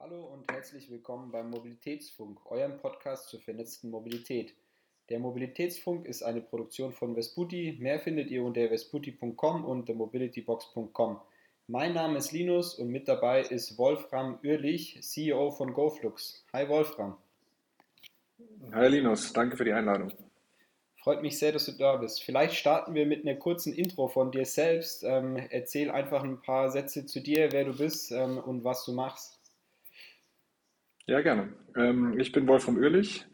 Hallo und herzlich willkommen beim Mobilitätsfunk, eurem Podcast zur vernetzten Mobilität. Der Mobilitätsfunk ist eine Produktion von Vesputi. Mehr findet ihr unter vesputi.com und themobilitybox.com. Mein Name ist Linus und mit dabei ist Wolfram Uhrlich, CEO von GoFlux. Hi Wolfram. Hi Linus, danke für die Einladung. Freut mich sehr, dass du da bist. Vielleicht starten wir mit einer kurzen Intro von dir selbst. Ähm, erzähl einfach ein paar Sätze zu dir, wer du bist ähm, und was du machst. Ja, gerne. Ähm, ich bin Wolfram Oehlich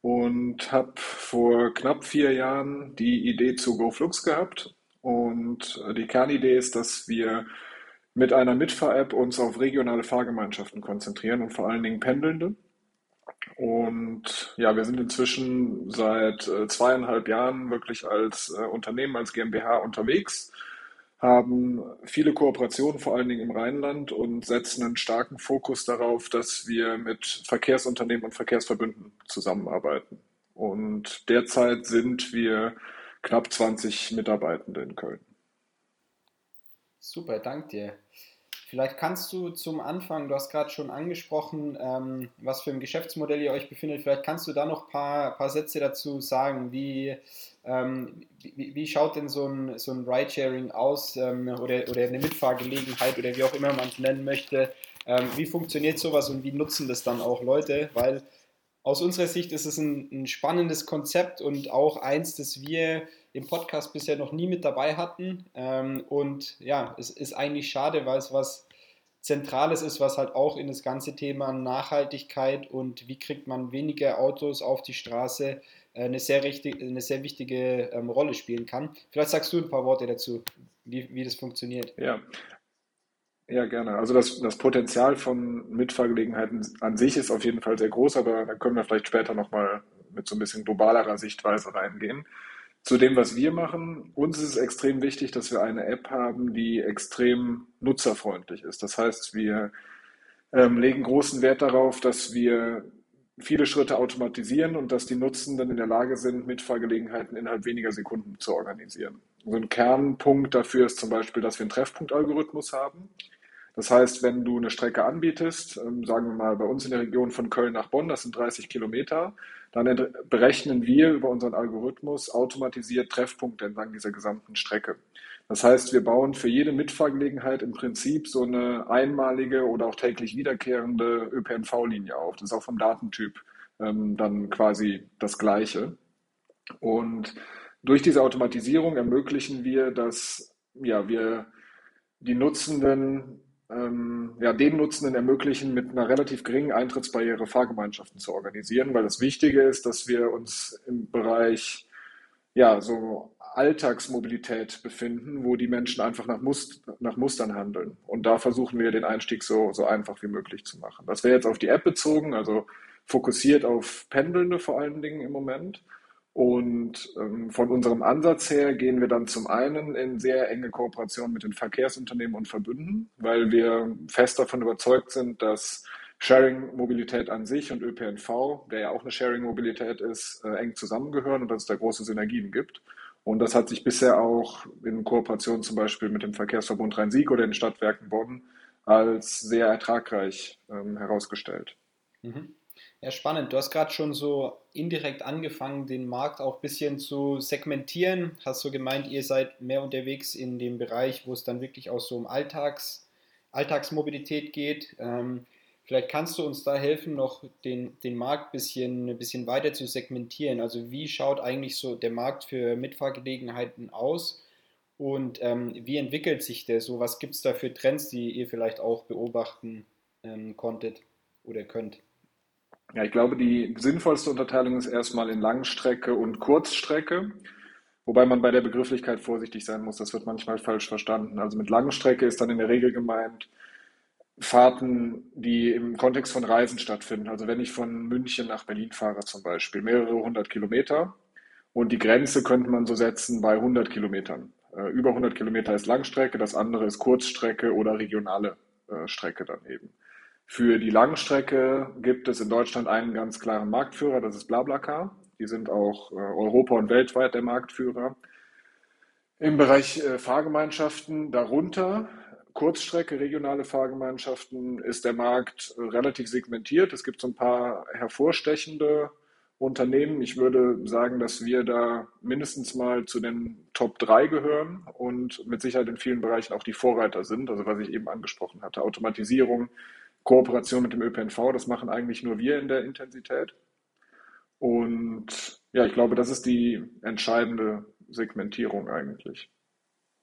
und habe vor knapp vier Jahren die Idee zu GoFlux gehabt. Und die Kernidee ist, dass wir mit einer Mitfahr-App uns auf regionale Fahrgemeinschaften konzentrieren und vor allen Dingen Pendelnde. Und ja, wir sind inzwischen seit äh, zweieinhalb Jahren wirklich als äh, Unternehmen, als GmbH unterwegs haben viele Kooperationen, vor allen Dingen im Rheinland, und setzen einen starken Fokus darauf, dass wir mit Verkehrsunternehmen und Verkehrsverbünden zusammenarbeiten. Und derzeit sind wir knapp 20 Mitarbeitende in Köln. Super, danke dir. Vielleicht kannst du zum Anfang, du hast gerade schon angesprochen, ähm, was für ein Geschäftsmodell ihr euch befindet. Vielleicht kannst du da noch ein paar, paar Sätze dazu sagen. Wie, ähm, wie, wie, schaut denn so ein, so ein Ridesharing aus ähm, oder, oder eine Mitfahrgelegenheit oder wie auch immer man es nennen möchte? Ähm, wie funktioniert sowas und wie nutzen das dann auch Leute? Weil aus unserer Sicht ist es ein, ein, spannendes Konzept und auch eins, das wir im Podcast bisher noch nie mit dabei hatten. Ähm, und ja, es ist eigentlich schade, weil es was Zentrales ist, was halt auch in das ganze Thema Nachhaltigkeit und wie kriegt man weniger Autos auf die Straße äh, eine, sehr richtig, eine sehr wichtige ähm, Rolle spielen kann. Vielleicht sagst du ein paar Worte dazu, wie, wie das funktioniert. Ja, ja, gerne. Also das, das Potenzial von Mitfahrgelegenheiten an sich ist auf jeden Fall sehr groß, aber da können wir vielleicht später nochmal mit so ein bisschen globalerer Sichtweise reingehen. Zu dem, was wir machen, uns ist es extrem wichtig, dass wir eine App haben, die extrem nutzerfreundlich ist. Das heißt, wir ähm, legen großen Wert darauf, dass wir viele Schritte automatisieren und dass die Nutzenden in der Lage sind, Mitfahrgelegenheiten innerhalb weniger Sekunden zu organisieren. So ein Kernpunkt dafür ist zum Beispiel, dass wir einen Treffpunktalgorithmus haben. Das heißt, wenn du eine Strecke anbietest, ähm, sagen wir mal bei uns in der Region von Köln nach Bonn, das sind 30 Kilometer, dann berechnen wir über unseren Algorithmus automatisiert Treffpunkte entlang dieser gesamten Strecke. Das heißt, wir bauen für jede Mitfahrgelegenheit im Prinzip so eine einmalige oder auch täglich wiederkehrende ÖPNV-Linie auf. Das ist auch vom Datentyp ähm, dann quasi das Gleiche. Und durch diese Automatisierung ermöglichen wir, dass ja, wir die Nutzenden ähm, ja, den Nutzenden ermöglichen, mit einer relativ geringen Eintrittsbarriere Fahrgemeinschaften zu organisieren, weil das Wichtige ist, dass wir uns im Bereich ja, so Alltagsmobilität befinden, wo die Menschen einfach nach, Must nach Mustern handeln. Und da versuchen wir den Einstieg so, so einfach wie möglich zu machen. Das wäre jetzt auf die App bezogen, also fokussiert auf Pendelnde vor allen Dingen im Moment. Und ähm, von unserem Ansatz her gehen wir dann zum einen in sehr enge Kooperation mit den Verkehrsunternehmen und Verbünden, weil wir fest davon überzeugt sind, dass Sharing-Mobilität an sich und ÖPNV, der ja auch eine Sharing-Mobilität ist, äh, eng zusammengehören und dass es da große Synergien gibt. Und das hat sich bisher auch in Kooperation zum Beispiel mit dem Verkehrsverbund Rhein-Sieg oder den Stadtwerken Bonn als sehr ertragreich ähm, herausgestellt. Mhm. Ja, spannend. Du hast gerade schon so indirekt angefangen, den Markt auch ein bisschen zu segmentieren. Hast so gemeint, ihr seid mehr unterwegs in dem Bereich, wo es dann wirklich auch so um Alltags, Alltagsmobilität geht. Ähm, vielleicht kannst du uns da helfen, noch den, den Markt ein bisschen, ein bisschen weiter zu segmentieren. Also wie schaut eigentlich so der Markt für Mitfahrgelegenheiten aus? Und ähm, wie entwickelt sich der so? Was gibt es da für Trends, die ihr vielleicht auch beobachten ähm, konntet oder könnt? Ja, ich glaube, die sinnvollste Unterteilung ist erstmal in Langstrecke und Kurzstrecke, wobei man bei der Begrifflichkeit vorsichtig sein muss. Das wird manchmal falsch verstanden. Also mit Langstrecke ist dann in der Regel gemeint Fahrten, die im Kontext von Reisen stattfinden. Also wenn ich von München nach Berlin fahre zum Beispiel, mehrere hundert Kilometer und die Grenze könnte man so setzen bei 100 Kilometern. Äh, über 100 Kilometer ist Langstrecke, das andere ist Kurzstrecke oder regionale äh, Strecke dann eben. Für die Langstrecke gibt es in Deutschland einen ganz klaren Marktführer, das ist BlaBlaCar. Die sind auch äh, Europa und weltweit der Marktführer. Im Bereich äh, Fahrgemeinschaften darunter Kurzstrecke, regionale Fahrgemeinschaften ist der Markt relativ segmentiert. Es gibt so ein paar hervorstechende Unternehmen. Ich würde sagen, dass wir da mindestens mal zu den Top 3 gehören und mit Sicherheit in vielen Bereichen auch die Vorreiter sind. Also was ich eben angesprochen hatte, Automatisierung, Kooperation mit dem ÖPNV, das machen eigentlich nur wir in der Intensität. Und ja, ich glaube, das ist die entscheidende Segmentierung eigentlich.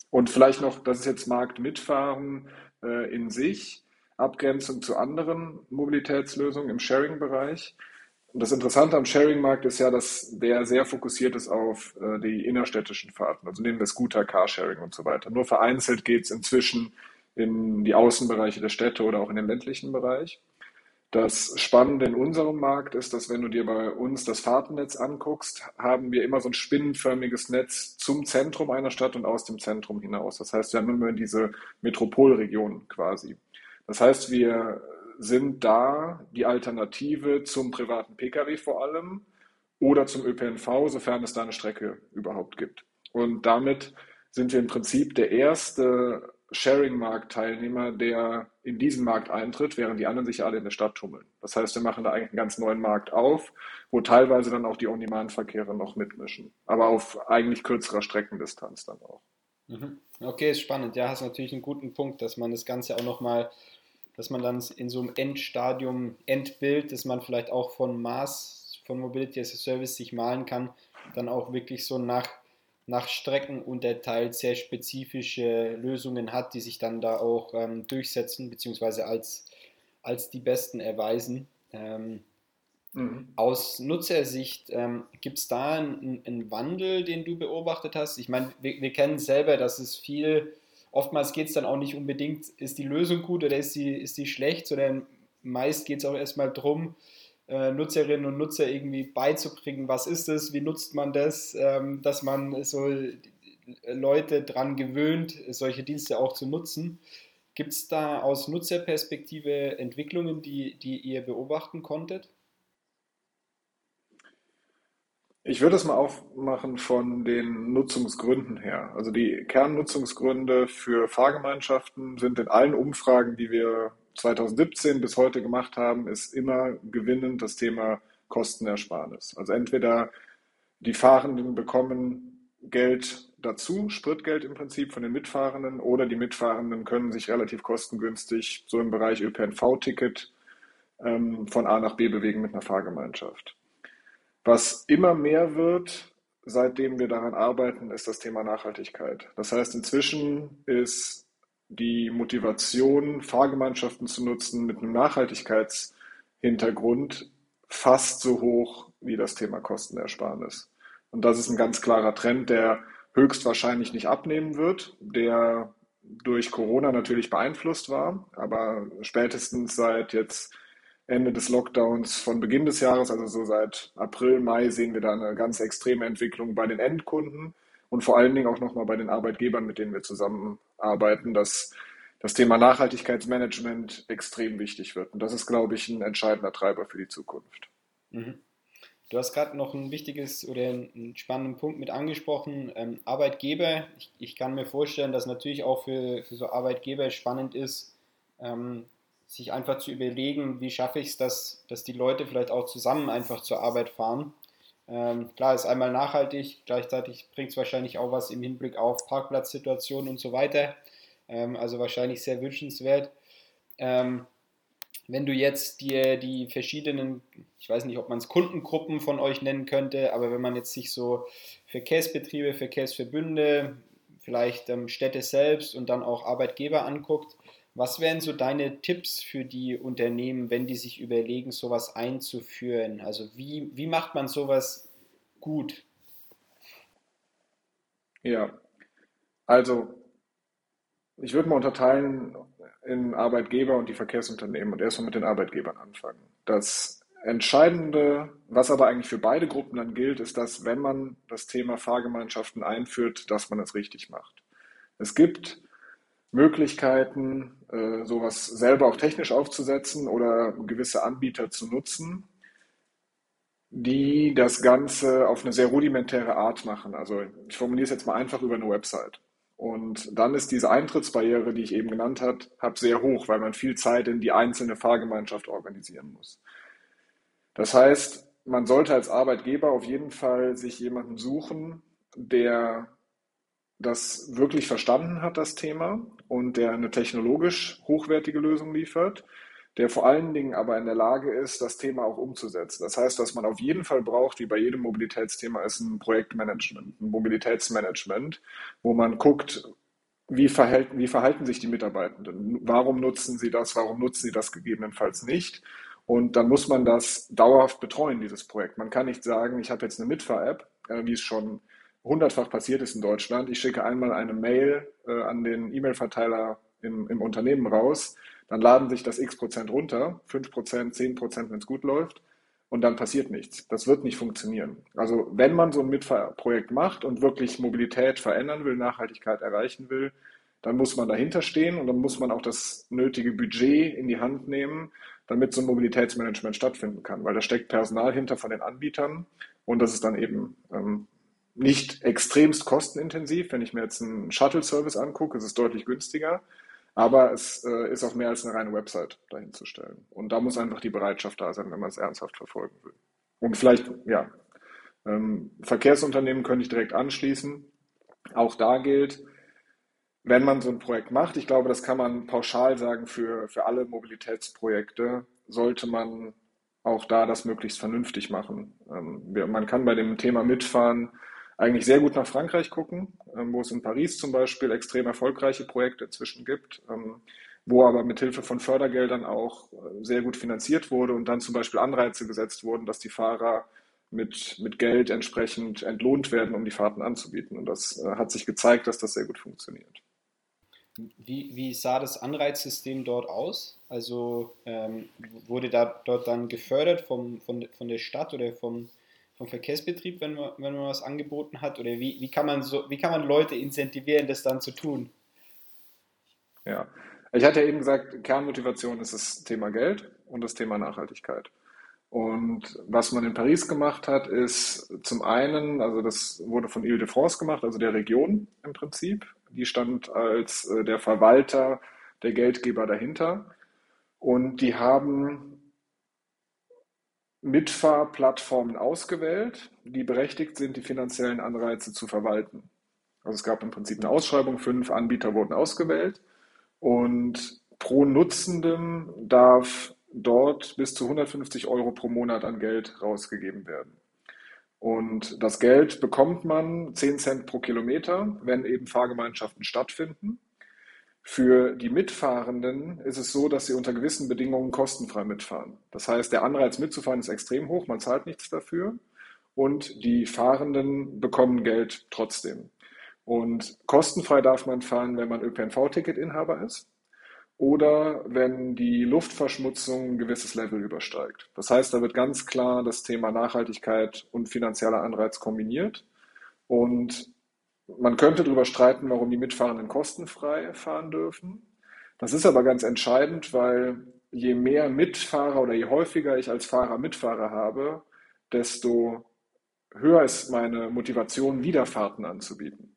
Und vielleicht noch, das ist jetzt Markt mitfahren äh, in sich, Abgrenzung zu anderen Mobilitätslösungen im Sharing-Bereich. Und das Interessante am Sharing-Markt ist ja, dass der sehr fokussiert ist auf äh, die innerstädtischen Fahrten. Also nehmen wir Scooter, Carsharing und so weiter. Nur vereinzelt geht es inzwischen in die Außenbereiche der Städte oder auch in den ländlichen Bereich. Das Spannende in unserem Markt ist, dass wenn du dir bei uns das Fahrtennetz anguckst, haben wir immer so ein spinnenförmiges Netz zum Zentrum einer Stadt und aus dem Zentrum hinaus. Das heißt, wir haben immer diese Metropolregion quasi. Das heißt, wir sind da die Alternative zum privaten Pkw vor allem oder zum ÖPNV, sofern es da eine Strecke überhaupt gibt. Und damit sind wir im Prinzip der erste Sharing-Markt-Teilnehmer, der in diesen Markt eintritt, während die anderen sich alle in der Stadt tummeln. Das heißt, wir machen da eigentlich einen ganz neuen Markt auf, wo teilweise dann auch die On-Demand-Verkehre noch mitmischen, aber auf eigentlich kürzerer Streckendistanz dann auch. Mhm. Okay, ist spannend. Ja, hast natürlich einen guten Punkt, dass man das Ganze auch nochmal, dass man dann in so einem Endstadium, Endbild, dass man vielleicht auch von Maß, von Mobility as a Service sich malen kann, dann auch wirklich so nach nach Strecken unterteilt sehr spezifische Lösungen hat, die sich dann da auch ähm, durchsetzen, beziehungsweise als, als die besten erweisen. Ähm, mhm. Aus Nutzersicht, ähm, gibt es da einen, einen, Wandel, den du beobachtet hast? Ich meine, wir, wir kennen selber, dass es viel, oftmals geht es dann auch nicht unbedingt, ist die Lösung gut oder ist sie, ist die schlecht, sondern meist geht es auch erstmal darum, äh, Nutzerinnen und Nutzer irgendwie beizubringen, was ist es, wie nutzt man das, ähm, dass man so Leute daran gewöhnt, solche Dienste auch zu nutzen. Gibt es da aus Nutzerperspektive Entwicklungen, die, die ihr beobachten konntet? Ich würde es mal aufmachen von den Nutzungsgründen her. Also die Kernnutzungsgründe für Fahrgemeinschaften sind in allen Umfragen, die wir 2017 bis heute gemacht haben, ist immer gewinnend das Thema Kostenersparnis. Also entweder die Fahrenden bekommen Geld dazu, Spritgeld im Prinzip von den Mitfahrenden, oder die Mitfahrenden können sich relativ kostengünstig so im Bereich ÖPNV-Ticket ähm, von A nach B bewegen mit einer Fahrgemeinschaft. Was immer mehr wird, seitdem wir daran arbeiten, ist das Thema Nachhaltigkeit. Das heißt, inzwischen ist die Motivation, Fahrgemeinschaften zu nutzen mit einem Nachhaltigkeitshintergrund fast so hoch wie das Thema Kostenersparnis. Und das ist ein ganz klarer Trend, der höchstwahrscheinlich nicht abnehmen wird, der durch Corona natürlich beeinflusst war, aber spätestens seit jetzt Ende des Lockdowns von Beginn des Jahres, also so seit April, Mai, sehen wir da eine ganz extreme Entwicklung bei den Endkunden und vor allen Dingen auch nochmal bei den Arbeitgebern, mit denen wir zusammenarbeiten, dass das Thema Nachhaltigkeitsmanagement extrem wichtig wird. Und das ist, glaube ich, ein entscheidender Treiber für die Zukunft. Mhm. Du hast gerade noch ein wichtiges oder einen spannenden Punkt mit angesprochen, ähm, Arbeitgeber. Ich, ich, kann mir vorstellen, dass natürlich auch für, für so Arbeitgeber spannend ist, ähm, sich einfach zu überlegen, wie schaffe ich es, dass, dass die Leute vielleicht auch zusammen einfach zur Arbeit fahren ähm, klar, ist einmal nachhaltig, gleichzeitig bringt es wahrscheinlich auch was im Hinblick auf Parkplatzsituationen und so weiter. Ähm, also wahrscheinlich sehr wünschenswert. Ähm, wenn du jetzt dir die verschiedenen, ich weiß nicht, ob man es Kundengruppen von euch nennen könnte, aber wenn man jetzt sich so Verkehrsbetriebe, Verkehrsverbünde, vielleicht ähm, Städte selbst und dann auch Arbeitgeber anguckt, was wären so deine Tipps für die Unternehmen, wenn die sich überlegen, sowas einzuführen? Also wie, wie macht man sowas gut? Ja, also ich würde mal unterteilen in Arbeitgeber und die Verkehrsunternehmen und erstmal mit den Arbeitgebern anfangen. Das Entscheidende, was aber eigentlich für beide Gruppen dann gilt, ist, dass wenn man das Thema Fahrgemeinschaften einführt, dass man es richtig macht. Es gibt Möglichkeiten, äh, sowas selber auch technisch aufzusetzen oder gewisse Anbieter zu nutzen, die das Ganze auf eine sehr rudimentäre Art machen. Also ich formuliere es jetzt mal einfach über eine Website. Und dann ist diese Eintrittsbarriere, die ich eben genannt habe, sehr hoch, weil man viel Zeit in die einzelne Fahrgemeinschaft organisieren muss. Das heißt, man sollte als Arbeitgeber auf jeden Fall sich jemanden suchen, der das wirklich verstanden hat, das Thema, und der eine technologisch hochwertige Lösung liefert, der vor allen Dingen aber in der Lage ist, das Thema auch umzusetzen. Das heißt, was man auf jeden Fall braucht, wie bei jedem Mobilitätsthema, ist ein Projektmanagement, ein Mobilitätsmanagement, wo man guckt, wie verhalten, wie verhalten sich die Mitarbeitenden? Warum nutzen sie das? Warum nutzen sie das gegebenenfalls nicht? Und dann muss man das dauerhaft betreuen, dieses Projekt. Man kann nicht sagen, ich habe jetzt eine Mitfahr-App, äh, wie es schon hundertfach passiert ist in Deutschland. Ich schicke einmal eine Mail äh, an den E-Mail-Verteiler im, im Unternehmen raus, dann laden sich das x Prozent runter, 5 Prozent, 10 Prozent, wenn es gut läuft, und dann passiert nichts. Das wird nicht funktionieren. Also wenn man so ein Mitfahrprojekt macht und wirklich Mobilität verändern will, Nachhaltigkeit erreichen will, dann muss man dahinter stehen und dann muss man auch das nötige Budget in die Hand nehmen, damit so ein Mobilitätsmanagement stattfinden kann, weil da steckt Personal hinter von den Anbietern und das ist dann eben ähm, nicht extremst kostenintensiv. Wenn ich mir jetzt einen Shuttle-Service angucke, ist es deutlich günstiger, aber es äh, ist auch mehr als eine reine Website dahin zu stellen. Und da muss einfach die Bereitschaft da sein, wenn man es ernsthaft verfolgen will. Und vielleicht, ja, ähm, Verkehrsunternehmen könnte ich direkt anschließen. Auch da gilt, wenn man so ein Projekt macht, ich glaube, das kann man pauschal sagen für, für alle Mobilitätsprojekte, sollte man auch da das möglichst vernünftig machen. Ähm, man kann bei dem Thema Mitfahren eigentlich sehr gut nach Frankreich gucken, ähm, wo es in Paris zum Beispiel extrem erfolgreiche Projekte inzwischen gibt, ähm, wo aber mit Hilfe von Fördergeldern auch äh, sehr gut finanziert wurde und dann zum Beispiel Anreize gesetzt wurden, dass die Fahrer mit, mit Geld entsprechend entlohnt werden, um die Fahrten anzubieten. Und das äh, hat sich gezeigt, dass das sehr gut funktioniert. Wie, wie sah das Anreizsystem dort aus? Also ähm, wurde da dort dann gefördert vom, von, von der Stadt oder vom, vom Verkehrsbetrieb, wenn man, wenn man was angeboten hat? Oder wie, wie, kann man so, wie kann man Leute incentivieren, das dann zu tun? Ja, ich hatte ja eben gesagt, Kernmotivation ist das Thema Geld und das Thema Nachhaltigkeit. Und was man in Paris gemacht hat, ist zum einen, also das wurde von Ile-de-France gemacht, also der Region im Prinzip. Die stand als äh, der Verwalter, der Geldgeber dahinter. Und die haben Mitfahrplattformen ausgewählt, die berechtigt sind, die finanziellen Anreize zu verwalten. Also es gab im Prinzip eine Ausschreibung, fünf Anbieter wurden ausgewählt und pro Nutzendem darf dort bis zu 150 Euro pro Monat an Geld rausgegeben werden. Und das Geld bekommt man 10 Cent pro Kilometer, wenn eben Fahrgemeinschaften stattfinden. Für die Mitfahrenden ist es so, dass sie unter gewissen Bedingungen kostenfrei mitfahren. Das heißt, der Anreiz mitzufahren ist extrem hoch, man zahlt nichts dafür und die Fahrenden bekommen Geld trotzdem. Und kostenfrei darf man fahren, wenn man ÖPNV-Ticketinhaber ist oder wenn die Luftverschmutzung ein gewisses Level übersteigt. Das heißt, da wird ganz klar das Thema Nachhaltigkeit und finanzieller Anreiz kombiniert. Und man könnte darüber streiten, warum die Mitfahrenden kostenfrei fahren dürfen. Das ist aber ganz entscheidend, weil je mehr Mitfahrer oder je häufiger ich als Fahrer Mitfahrer habe, desto höher ist meine Motivation, Wiederfahrten anzubieten.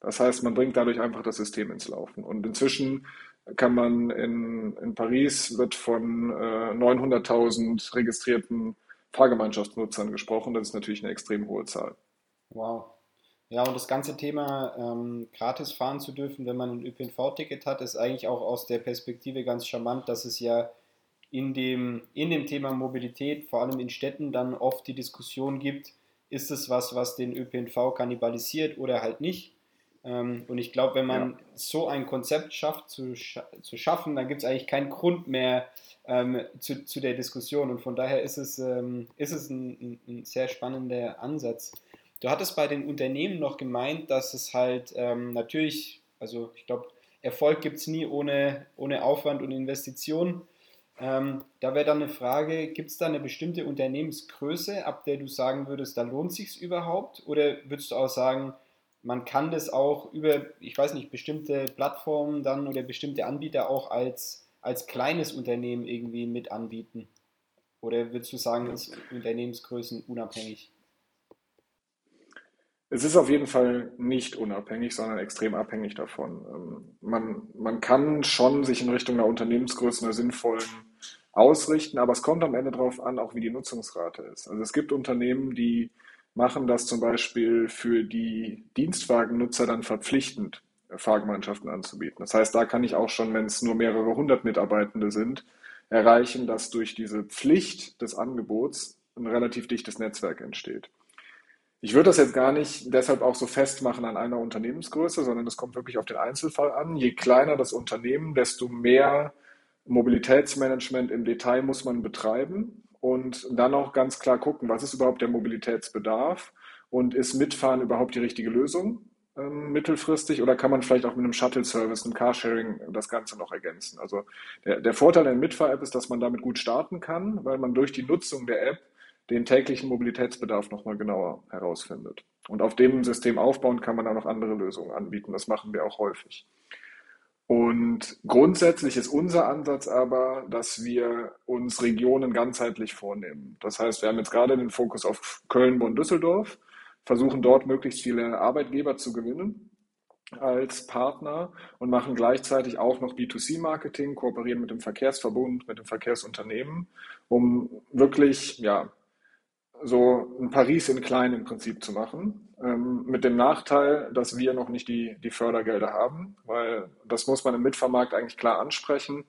Das heißt, man bringt dadurch einfach das System ins Laufen. Und inzwischen kann man in, in Paris wird von äh, 900.000 registrierten Fahrgemeinschaftsnutzern gesprochen. Das ist natürlich eine extrem hohe Zahl. Wow. Ja, und das ganze Thema ähm, gratis fahren zu dürfen, wenn man ein ÖPNV-Ticket hat, ist eigentlich auch aus der Perspektive ganz charmant, dass es ja in dem, in dem Thema Mobilität, vor allem in Städten, dann oft die Diskussion gibt, ist es was, was den ÖPNV kannibalisiert oder halt nicht. Ähm, und ich glaube, wenn man ja. so ein Konzept schafft zu, zu schaffen, dann gibt es eigentlich keinen Grund mehr ähm, zu, zu der Diskussion. Und von daher ist es, ähm, ist es ein, ein sehr spannender Ansatz. Du hattest bei den Unternehmen noch gemeint, dass es halt ähm, natürlich, also ich glaube, Erfolg gibt es nie ohne, ohne Aufwand und Investition. Ähm, da wäre dann eine Frage, gibt es da eine bestimmte Unternehmensgröße, ab der du sagen würdest, da lohnt sich überhaupt? Oder würdest du auch sagen, man kann das auch über, ich weiß nicht, bestimmte Plattformen dann oder bestimmte Anbieter auch als, als kleines Unternehmen irgendwie mit anbieten? Oder würdest du sagen, ist Unternehmensgrößen unabhängig? Es ist auf jeden Fall nicht unabhängig, sondern extrem abhängig davon. Ähm, man, man kann schon sich in Richtung einer Unternehmensgröße einer sinnvollen ausrichten, aber es kommt am Ende darauf an, auch wie die Nutzungsrate ist. Also es gibt Unternehmen, die machen das zum Beispiel für die Dienstwagennutzer dann verpflichtend, Fahrgemeinschaften anzubieten. Das heißt, da kann ich auch schon, wenn es nur mehrere hundert Mitarbeitende sind, erreichen, dass durch diese Pflicht des Angebots ein relativ dichtes Netzwerk entsteht. Ich würde das jetzt gar nicht deshalb auch so festmachen an einer Unternehmensgröße, sondern es kommt wirklich auf den Einzelfall an. Je kleiner das Unternehmen, desto mehr Mobilitätsmanagement im Detail muss man betreiben und dann auch ganz klar gucken, was ist überhaupt der Mobilitätsbedarf und ist Mitfahren überhaupt die richtige Lösung ähm, mittelfristig oder kann man vielleicht auch mit einem Shuttle-Service, einem Carsharing das Ganze noch ergänzen? Also der, der Vorteil der Mitfahr-App ist, dass man damit gut starten kann, weil man durch die Nutzung der App den täglichen Mobilitätsbedarf nochmal genauer herausfindet. Und auf dem System aufbauen kann man dann noch andere Lösungen anbieten. Das machen wir auch häufig. Und grundsätzlich ist unser Ansatz aber, dass wir uns Regionen ganzheitlich vornehmen. Das heißt, wir haben jetzt gerade den Fokus auf Köln, Bonn, Düsseldorf, versuchen dort möglichst viele Arbeitgeber zu gewinnen als Partner und machen gleichzeitig auch noch B2C-Marketing, kooperieren mit dem Verkehrsverbund, mit dem Verkehrsunternehmen, um wirklich ja, so ein Paris in klein im Prinzip zu machen. Ähm, mit dem Nachteil, dass wir noch nicht die, die Fördergelder haben, weil das muss man im Mitfahrmarkt eigentlich klar ansprechen.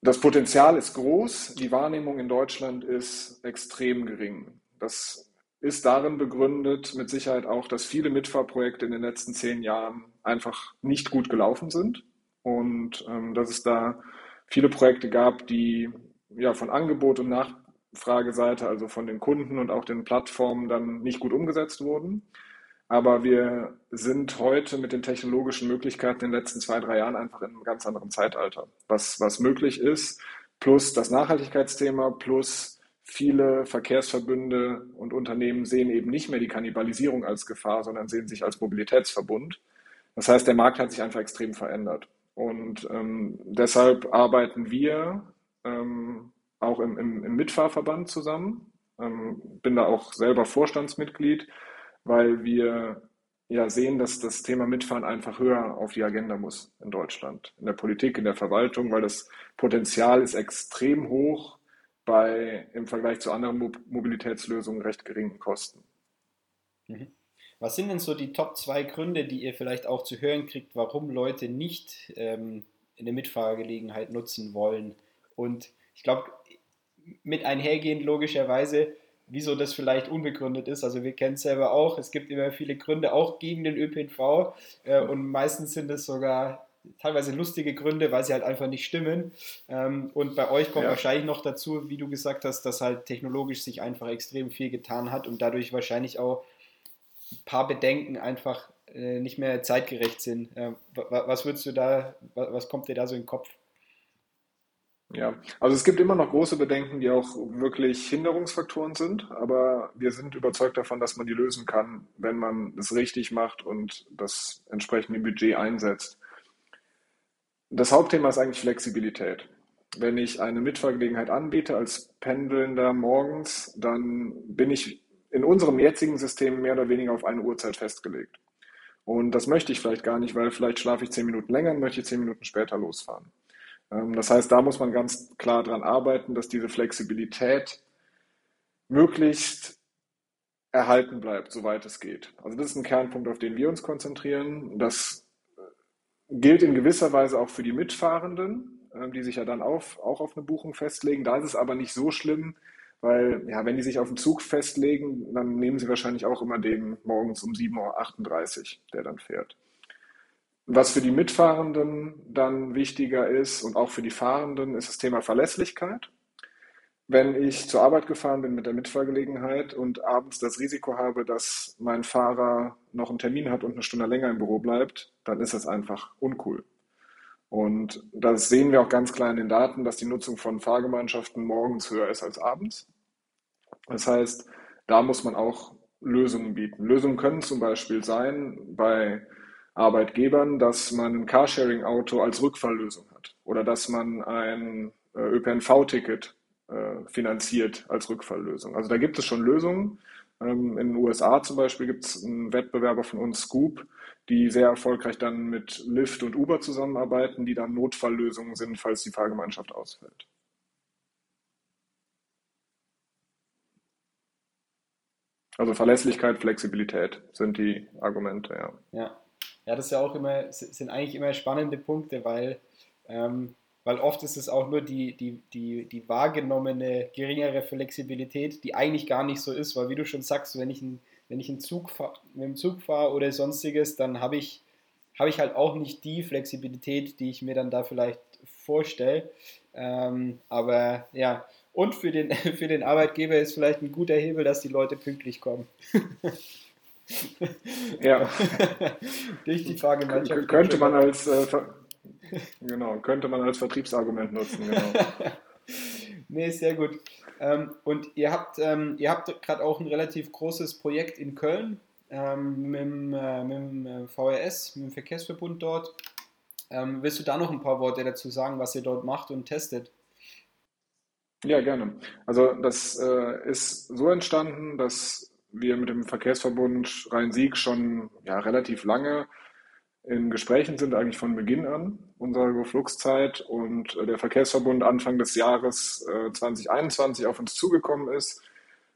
Das Potenzial ist groß, die Wahrnehmung in Deutschland ist extrem gering. Das ist darin begründet, mit Sicherheit auch, dass viele Mitfahrprojekte in den letzten zehn Jahren einfach nicht gut gelaufen sind und ähm, dass es da viele Projekte gab, die ja von Angebot und Nach Frageseite, also von den Kunden und auch den Plattformen dann nicht gut umgesetzt wurden. Aber wir sind heute mit den technologischen Möglichkeiten in den letzten zwei, drei Jahren einfach in einem ganz anderen Zeitalter. Was, was möglich ist, plus das Nachhaltigkeitsthema, plus viele Verkehrsverbünde und Unternehmen sehen eben nicht mehr die Kannibalisierung als Gefahr, sondern sehen sich als Mobilitätsverbund. Das heißt, der Markt hat sich einfach extrem verändert. Und ähm, deshalb arbeiten wir ähm, auch im, im, im Mitfahrverband zusammen. Ähm, bin da auch selber Vorstandsmitglied, weil wir ja sehen, dass das Thema Mitfahren einfach höher auf die Agenda muss in Deutschland, in der Politik, in der Verwaltung, weil das Potenzial ist extrem hoch bei im Vergleich zu anderen Mobilitätslösungen recht geringen Kosten. Mhm. Was sind denn so die Top zwei Gründe, die ihr vielleicht auch zu hören kriegt, warum Leute nicht ähm, eine Mitfahrgelegenheit nutzen wollen? Und ich glaube, mit einhergehend logischerweise, wieso das vielleicht unbegründet ist. Also wir kennen es selber auch, es gibt immer viele Gründe, auch gegen den ÖPNV äh, und meistens sind es sogar teilweise lustige Gründe, weil sie halt einfach nicht stimmen. Ähm, und bei euch kommt ja. wahrscheinlich noch dazu, wie du gesagt hast, dass halt technologisch sich einfach extrem viel getan hat und dadurch wahrscheinlich auch ein paar Bedenken einfach äh, nicht mehr zeitgerecht sind. Äh, was würdest du da, was kommt dir da so in den Kopf? Ja, also es gibt immer noch große Bedenken, die auch wirklich Hinderungsfaktoren sind, aber wir sind überzeugt davon, dass man die lösen kann, wenn man es richtig macht und das entsprechende Budget einsetzt. Das Hauptthema ist eigentlich Flexibilität. Wenn ich eine Mitfahrgelegenheit anbiete als Pendelnder morgens, dann bin ich in unserem jetzigen System mehr oder weniger auf eine Uhrzeit festgelegt. Und das möchte ich vielleicht gar nicht, weil vielleicht schlafe ich zehn Minuten länger und möchte zehn Minuten später losfahren. Ähm, das heißt, da muss man ganz klar dran arbeiten, dass diese Flexibilität möglichst erhalten bleibt, soweit es geht. Also das ist ein Kernpunkt, auf den wir uns konzentrieren. Das äh, gilt in gewisser Weise auch für die Mitfahrenden, ähm, die sich ja dann auf, auch auf eine Buchung festlegen. Da ist es aber nicht so schlimm, weil ja, wenn die sich auf einen Zug festlegen, dann nehmen sie wahrscheinlich auch immer den morgens um 7.38 Uhr, der dann fährt. Was für die Mitfahrenden dann wichtiger ist und auch für die Fahrenden, ist das Thema Verlässlichkeit. Wenn ich zur Arbeit gefahren bin mit der Mitfahrgelegenheit und abends das Risiko habe, dass mein Fahrer noch einen Termin hat und eine Stunde länger im Büro bleibt, dann ist das einfach uncool. Und das sehen wir auch ganz klar in den Daten, dass die Nutzung von Fahrgemeinschaften morgens höher ist als abends. Das heißt, da muss man auch Lösungen bieten. Lösungen können zum Beispiel sein, bei Arbeitgebern, dass man ein Carsharing-Auto als Rückfalllösung hat oder dass man ein äh, ÖPNV-Ticket äh, finanziert als Rückfalllösung. Also da gibt es schon Lösungen, Ähm, in den USA zum Beispiel gibt es einen Wettbewerber von uns, Scoop, die sehr erfolgreich dann mit Lyft und Uber zusammenarbeiten, die dann Notfalllösungen sind, falls die Fahrgemeinschaft ausfällt. Also Verlässlichkeit, Flexibilität sind die Argumente, ja. Ja, ja das ist ja auch immer, sind eigentlich immer spannende Punkte, weil, ähm, weil oft ist es auch nur die, die, die, die wahrgenommene geringere Flexibilität, die eigentlich gar nicht so ist, weil wie du schon sagst, wenn ich, ein, wenn ich einen Zug mit dem Zug fahre oder sonstiges, dann habe ich, hab ich halt auch nicht die Flexibilität, die ich mir dann da vielleicht vorstelle. Ähm, aber ja, und für den, für den Arbeitgeber ist vielleicht ein guter Hebel, dass die Leute pünktlich kommen. ja. Durch die Fahrgemeinschaft. Könnte man als, äh, genau, könnte man als Vertriebsargument nutzen, genau. nee, sehr gut. Ähm, und ihr habt, ähm, ihr habt gerade auch ein relativ großes Projekt in Köln ähm, mit, dem, äh, mit dem äh, VRS, mit dem Verkehrsverbund dort. Ähm, willst du da noch ein paar Worte dazu sagen, was ihr dort macht und testet? Ja, gerne. Also das äh, ist so entstanden, dass wir mit dem Verkehrsverbund Rhein-Sieg schon ja, relativ lange in Gesprächen sind, eigentlich von Beginn an unserer Überflugszeit und äh, der Verkehrsverbund Anfang des Jahres äh, 2021 auf uns zugekommen ist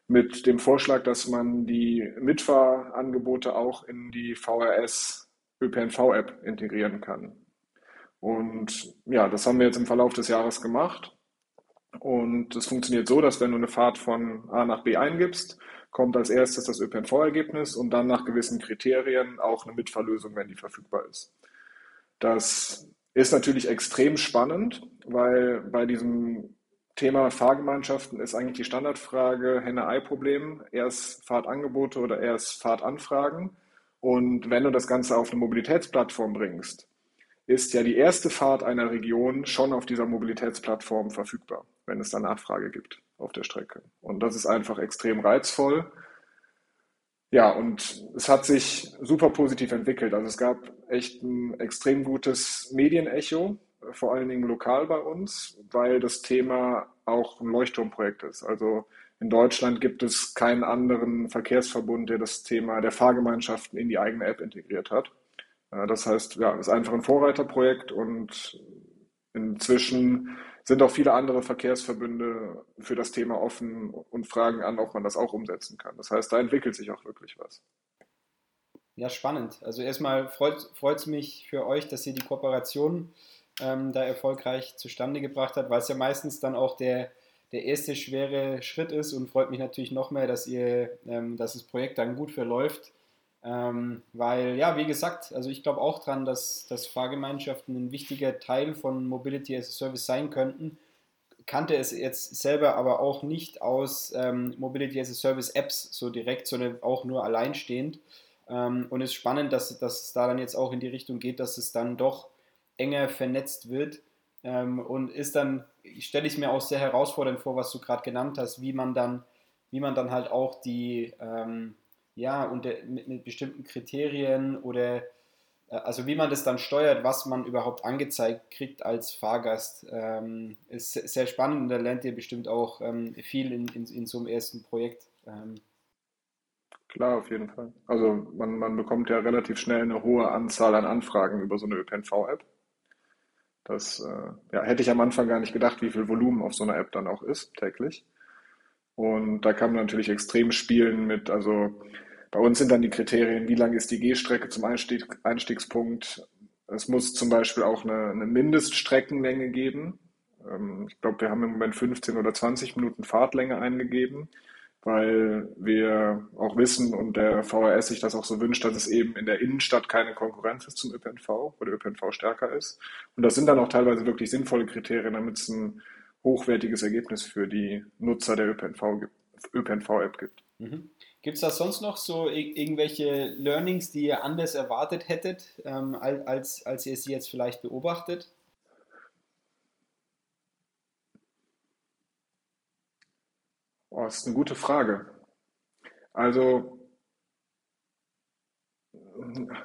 mit dem Vorschlag, dass man die Mitfahrangebote auch in die VRS ÖPNV-App integrieren kann. Und ja, das haben wir jetzt im Verlauf des Jahres gemacht und es funktioniert so, dass wenn du eine Fahrt von A nach B eingibst, kommt als erstes das ÖPNV-Ergebnis und dann nach gewissen Kriterien auch eine Mitfahrlösung, wenn die verfügbar ist. Das ist natürlich extrem spannend, weil bei diesem Thema Fahrgemeinschaften ist eigentlich die Standardfrage Henne-Ei-Problem. Erst Fahrtangebote oder erst Fahrtanfragen. Und wenn du das Ganze auf eine Mobilitätsplattform bringst, ist ja die erste Fahrt einer Region schon auf dieser Mobilitätsplattform verfügbar wenn es da Nachfrage gibt auf der Strecke. Und das ist einfach extrem reizvoll. Ja, und es hat sich super positiv entwickelt. Also es gab echt ein extrem gutes Medienecho, vor allen Dingen lokal bei uns, weil das Thema auch ein Leuchtturmprojekt ist. Also in Deutschland gibt es keinen anderen Verkehrsverbund, der das Thema der Fahrgemeinschaften in die eigene App integriert hat. Das heißt, ja, es ist einfach ein Vorreiterprojekt und inzwischen sind auch viele andere Verkehrsverbünde für das Thema offen und fragen an, ob man das auch umsetzen kann. Das heißt, da entwickelt sich auch wirklich was. Ja, spannend. Also erstmal freut es mich für euch, dass ihr die Kooperation ähm, da erfolgreich zustande gebracht habt, weil es ja meistens dann auch der, der erste schwere Schritt ist und freut mich natürlich noch mehr, dass ihr, ähm, dass das Projekt dann gut verläuft ähm, weil, ja, wie gesagt, also ich glaube auch dran, dass, dass Fahrgemeinschaften ein wichtiger Teil von Mobility as a Service sein könnten. Kannte es jetzt selber aber auch nicht aus ähm, Mobility as a Service Apps so direkt, sondern auch nur alleinstehend. Ähm, und es ist spannend, dass, dass es da dann jetzt auch in die Richtung geht, dass es dann doch enger vernetzt wird. Ähm, und ist dann, stelle ich mir auch sehr herausfordernd vor, was du gerade genannt hast, wie man dann, wie man dann halt auch die, ähm, ja, und mit, mit bestimmten Kriterien oder äh, also wie man das dann steuert, was man überhaupt angezeigt kriegt als Fahrgast, ähm, ist sehr spannend und da lernt ihr bestimmt auch ähm, viel in, in, in, so einem ersten Projekt. Ähm. Klar, auf jeden Fall. Also man, man bekommt ja relativ schnell eine hohe Anzahl an Anfragen über so eine ÖPNV-App. Das äh, ja, hätte ich am Anfang gar nicht gedacht, wie viel Volumen auf so einer App dann auch ist täglich. Und da kann man natürlich extrem spielen mit, also bei uns sind dann die Kriterien, wie lang ist die Gehstrecke zum Einstieg, Einstiegspunkt. Es muss zum Beispiel auch eine, eine Mindeststreckenlänge geben. Ähm, ich glaube, wir haben im Moment 15 oder 20 Minuten Fahrtlänge eingegeben, weil wir auch wissen und der VRS sich das auch so wünscht, dass es eben in der Innenstadt keine Konkurrenz ist zum ÖPNV, wo der ÖPNV stärker ist. Und das sind dann auch teilweise wirklich sinnvolle Kriterien, damit es ein hochwertiges Ergebnis für die Nutzer der ÖPNV-App ÖPNV gibt. Mhm. Gibt es da sonst noch so irgendwelche Learnings, die ihr anders erwartet hättet, ähm, als, als ihr sie jetzt vielleicht beobachtet? Oh, das ist eine gute Frage. Also,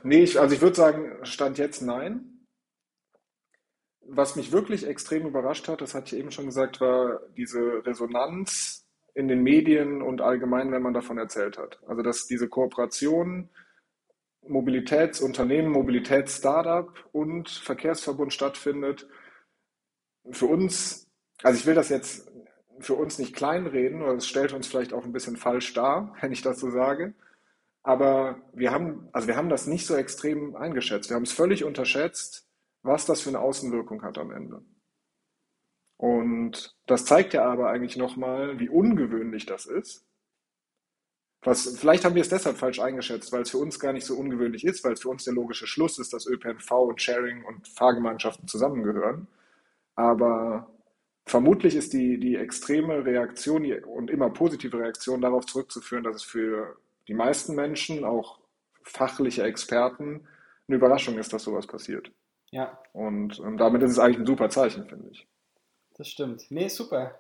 nee, ich, also ich würde sagen, Stand jetzt nein was mich wirklich extrem überrascht hat, das hatte ich eben schon gesagt, war diese Resonanz in den Medien und allgemein, wenn man davon erzählt hat. Also dass diese Kooperation Mobilitätsunternehmen, Mobilitätsstartup und Verkehrsverbund stattfindet. Für uns, also ich will das jetzt für uns nicht kleinreden, oder es stellt uns vielleicht auch ein bisschen falsch dar, wenn ich das so sage. Aber wir haben, also wir haben das nicht so extrem eingeschätzt. Wir haben es völlig unterschätzt, was das für eine Außenwirkung hat am Ende. Und das zeigt ja aber eigentlich nochmal, wie ungewöhnlich das ist. Was, vielleicht haben wir es deshalb falsch eingeschätzt, weil es für uns gar nicht so ungewöhnlich ist, weil es für uns der logische Schluss ist, dass ÖPNV und Sharing und Fahrgemeinschaften zusammengehören. Aber vermutlich ist die, die extreme Reaktion und immer positive Reaktion darauf zurückzuführen, dass es für die meisten Menschen, auch fachliche Experten, eine Überraschung ist, dass sowas passiert. Ja. Und, und damit ist es eigentlich ein super Zeichen, finde ich. Das stimmt. Nee, super.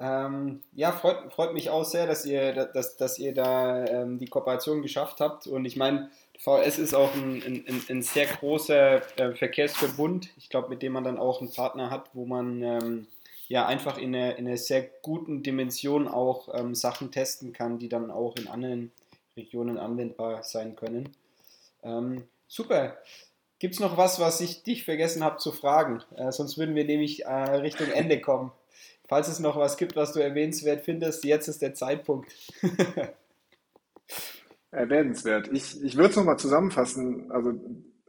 Ähm, ja, freut, freut mich auch sehr, dass ihr, dass, dass ihr da ähm, die Kooperation geschafft habt. Und ich meine, VS ist auch ein, ein, ein sehr großer äh, Verkehrsverbund, ich glaube, mit dem man dann auch einen Partner hat, wo man ähm, ja einfach in einer, in einer sehr guten Dimension auch ähm, Sachen testen kann, die dann auch in anderen Regionen anwendbar sein können. Ähm, super. Gibt es noch was, was ich dich vergessen habe zu fragen? Äh, sonst würden wir nämlich äh, Richtung Ende kommen. Falls es noch was gibt, was du erwähnenswert findest, jetzt ist der Zeitpunkt. Erwähnenswert. Ich, ich würde es nochmal zusammenfassen, also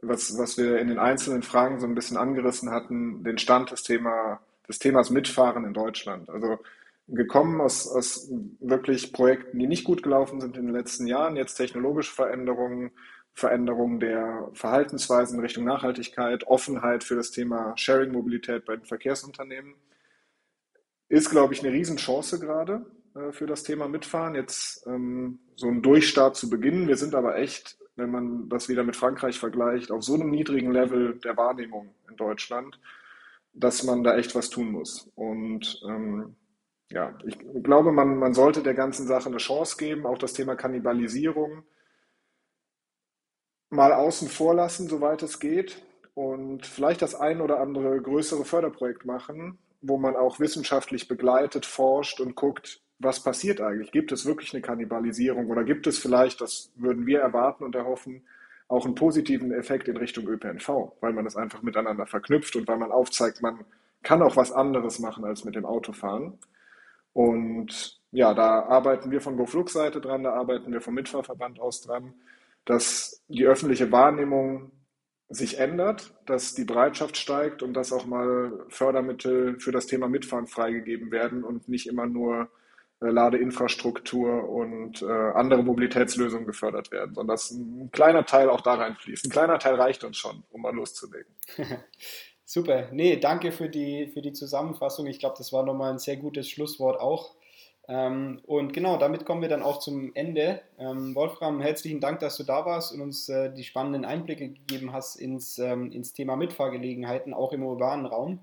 was, was wir in den einzelnen Fragen so ein bisschen angerissen hatten, den Stand des, Thema, des Themas Mitfahren in Deutschland. Also gekommen aus, aus wirklich Projekten, die nicht gut gelaufen sind in den letzten Jahren, jetzt technologische Veränderungen, Veränderung der Verhaltensweisen in Richtung Nachhaltigkeit, Offenheit für das Thema Sharing-Mobilität bei den Verkehrsunternehmen. Ist, glaube ich, eine Riesenchance gerade äh, für das Thema Mitfahren, jetzt ähm, so einen Durchstart zu beginnen. Wir sind aber echt, wenn man das wieder mit Frankreich vergleicht, auf so einem niedrigen Level der Wahrnehmung in Deutschland, dass man da echt was tun muss. Und ähm, ja, ich glaube, man, man sollte der ganzen Sache eine Chance geben. Auch das Thema Kannibalisierung mal außen vor lassen, soweit es geht, und vielleicht das ein oder andere größere Förderprojekt machen, wo man auch wissenschaftlich begleitet, forscht und guckt, was passiert eigentlich? Gibt es wirklich eine Kannibalisierung oder gibt es vielleicht, das würden wir erwarten und erhoffen, auch einen positiven Effekt in Richtung ÖPNV, weil man es einfach miteinander verknüpft und weil man aufzeigt, man kann auch was anderes machen als mit dem Auto fahren. Und ja, da arbeiten wir von GoFlux-Seite dran, da arbeiten wir vom Mitfahrverband aus dran dass die öffentliche Wahrnehmung sich ändert, dass die Bereitschaft steigt und dass auch mal Fördermittel für das Thema Mitfahren freigegeben werden und nicht immer nur äh, Ladeinfrastruktur und äh, andere Mobilitätslösungen gefördert werden, sondern dass ein kleiner Teil auch da reinfließt. Ein kleiner Teil reicht uns schon, um mal loszulegen. Super. Nee, danke für die, für die Zusammenfassung. Ich glaube, das war nochmal ein sehr gutes Schlusswort auch. Ähm, und genau, damit kommen wir dann auch zum Ende. Ähm, Wolfram, herzlichen Dank, dass du da warst und uns äh, die spannenden Einblicke gegeben hast ins, ähm, ins Thema Mitfahrgelegenheiten, auch im urbanen Raum.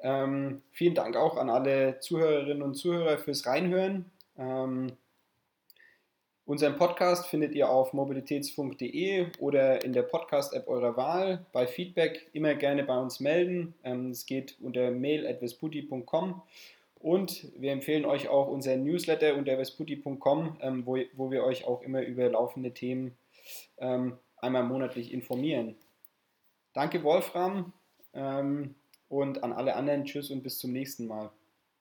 Ähm, vielen Dank auch an alle Zuhörerinnen und Zuhörer fürs Reinhören. Ähm, unseren Podcast findet ihr auf mobilitätsfunk.de oder in der Podcast-App eurer Wahl. Bei Feedback immer gerne bei uns melden. Ähm, es geht unter mail.vesputi.com und wir empfehlen euch auch unseren Newsletter unter vesputi.com, ähm, wo, wo wir euch auch immer über laufende Themen ähm, einmal monatlich informieren. Danke Wolfram ähm, und an alle anderen Tschüss und bis zum nächsten Mal.